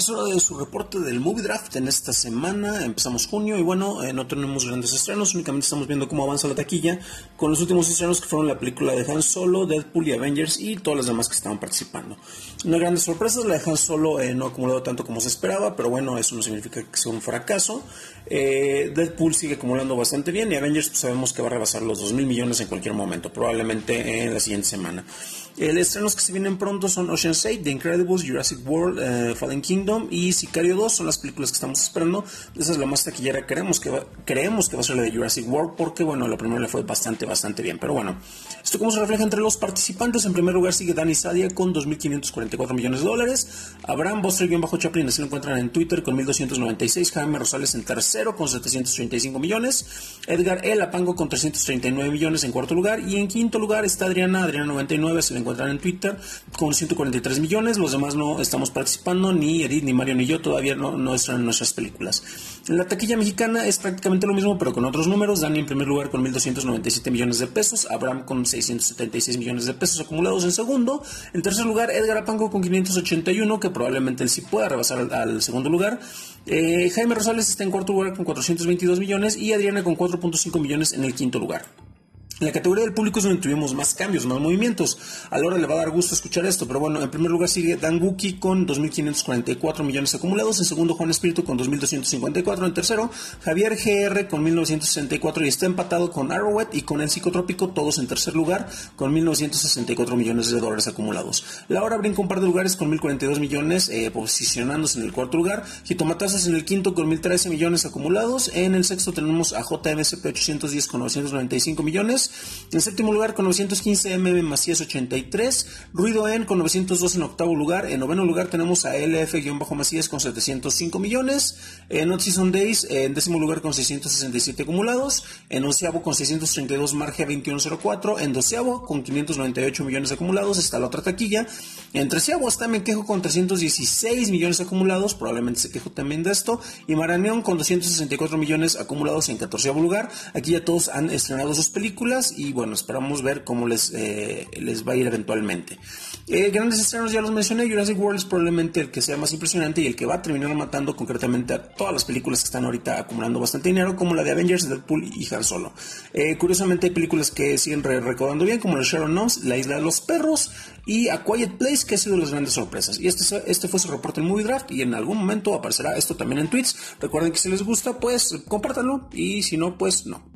es hora de su reporte del Movie Draft en esta semana. Empezamos junio y bueno, eh, no tenemos grandes estrenos, únicamente estamos viendo cómo avanza la taquilla con los últimos estrenos que fueron la película de Han Solo, Deadpool y Avengers y todas las demás que estaban participando. No hay grandes sorpresas, la de Han Solo eh, no ha acumulado tanto como se esperaba, pero bueno, eso no significa que sea un fracaso. Eh, Deadpool sigue acumulando bastante bien y Avengers pues, sabemos que va a rebasar los 2 mil millones en cualquier momento, probablemente en la siguiente semana. El estrenos que se vienen pronto son Ocean's 8, The Incredibles, Jurassic World, Fallen Kingdom y Sicario 2 son las películas que estamos esperando. Esa es la más taquillera. Creemos que va, creemos que va a ser la de Jurassic World porque, bueno, la primera le fue bastante, bastante bien. Pero bueno, esto como se refleja entre los participantes. En primer lugar sigue Danny Sadia con 2.544 millones de dólares. Abraham Boster-Chaplin, así lo encuentran en Twitter con 1.296. Jaime Rosales en tercero con 735 millones. Edgar El Apango con 339 millones en cuarto lugar. Y en quinto lugar está Adriana, Adriana 99, se le encuentran en Twitter con 143 millones. Los demás no estamos participando, ni Edith, ni Mario, ni yo todavía no, no están en nuestras películas. La taquilla mexicana es prácticamente lo mismo, pero con otros números. Dani en primer lugar con 1.297 millones de pesos. Abraham con 676 millones de pesos acumulados en segundo. En tercer lugar, Edgar Apango con 581, que probablemente él sí pueda rebasar al, segundo lugar. Eh, Jaime Rosales está en cuarto lugar con 422 millones y Adriana con 4.5 millones en el quinto lugar. En la categoría del público es donde tuvimos más cambios, más movimientos. A Laura le va a dar gusto escuchar esto, pero bueno, en primer lugar sigue Dan Guki con 2.544 millones acumulados. En segundo, Juan Espíritu con 2.254. En tercero, Javier GR con 1.964 y está empatado con Arrowhead y con el Psicotrópico, todos en tercer lugar con 1.964 millones de dólares acumulados. Laura brinca un par de lugares con 1.042 millones, eh, posicionándose en el cuarto lugar. Jitomatazas en el quinto con 1.013 millones acumulados. En el sexto tenemos a JMSP 810 con 995 millones. En séptimo lugar con 915 MM Macías 83. Ruido En con 902 en octavo lugar. En noveno lugar tenemos a LF-Macías con 705 millones. En Not Season Days en décimo lugar con 667 acumulados. En onceavo con 632 Marge 2104. En doceavo con 598 millones acumulados está la otra taquilla. En treceavo está Me Quejo con 316 millones acumulados. Probablemente se quejo también de esto. Y Maraneón con 264 millones acumulados en catorceavo lugar. Aquí ya todos han estrenado sus películas y bueno, esperamos ver cómo les, eh, les va a ir eventualmente. Eh, grandes estrenos ya los mencioné, Jurassic World es probablemente el que sea más impresionante y el que va a terminar matando concretamente a todas las películas que están ahorita acumulando bastante dinero, como la de Avengers, Deadpool y Han Solo. Eh, curiosamente hay películas que siguen recordando bien, como la Sharon Gnomes, La Isla de los Perros y A Quiet Place, que ha sido de las grandes sorpresas. Y este, este fue su reporte en Movie Draft y en algún momento aparecerá esto también en tweets. Recuerden que si les gusta, pues compártanlo y si no, pues no.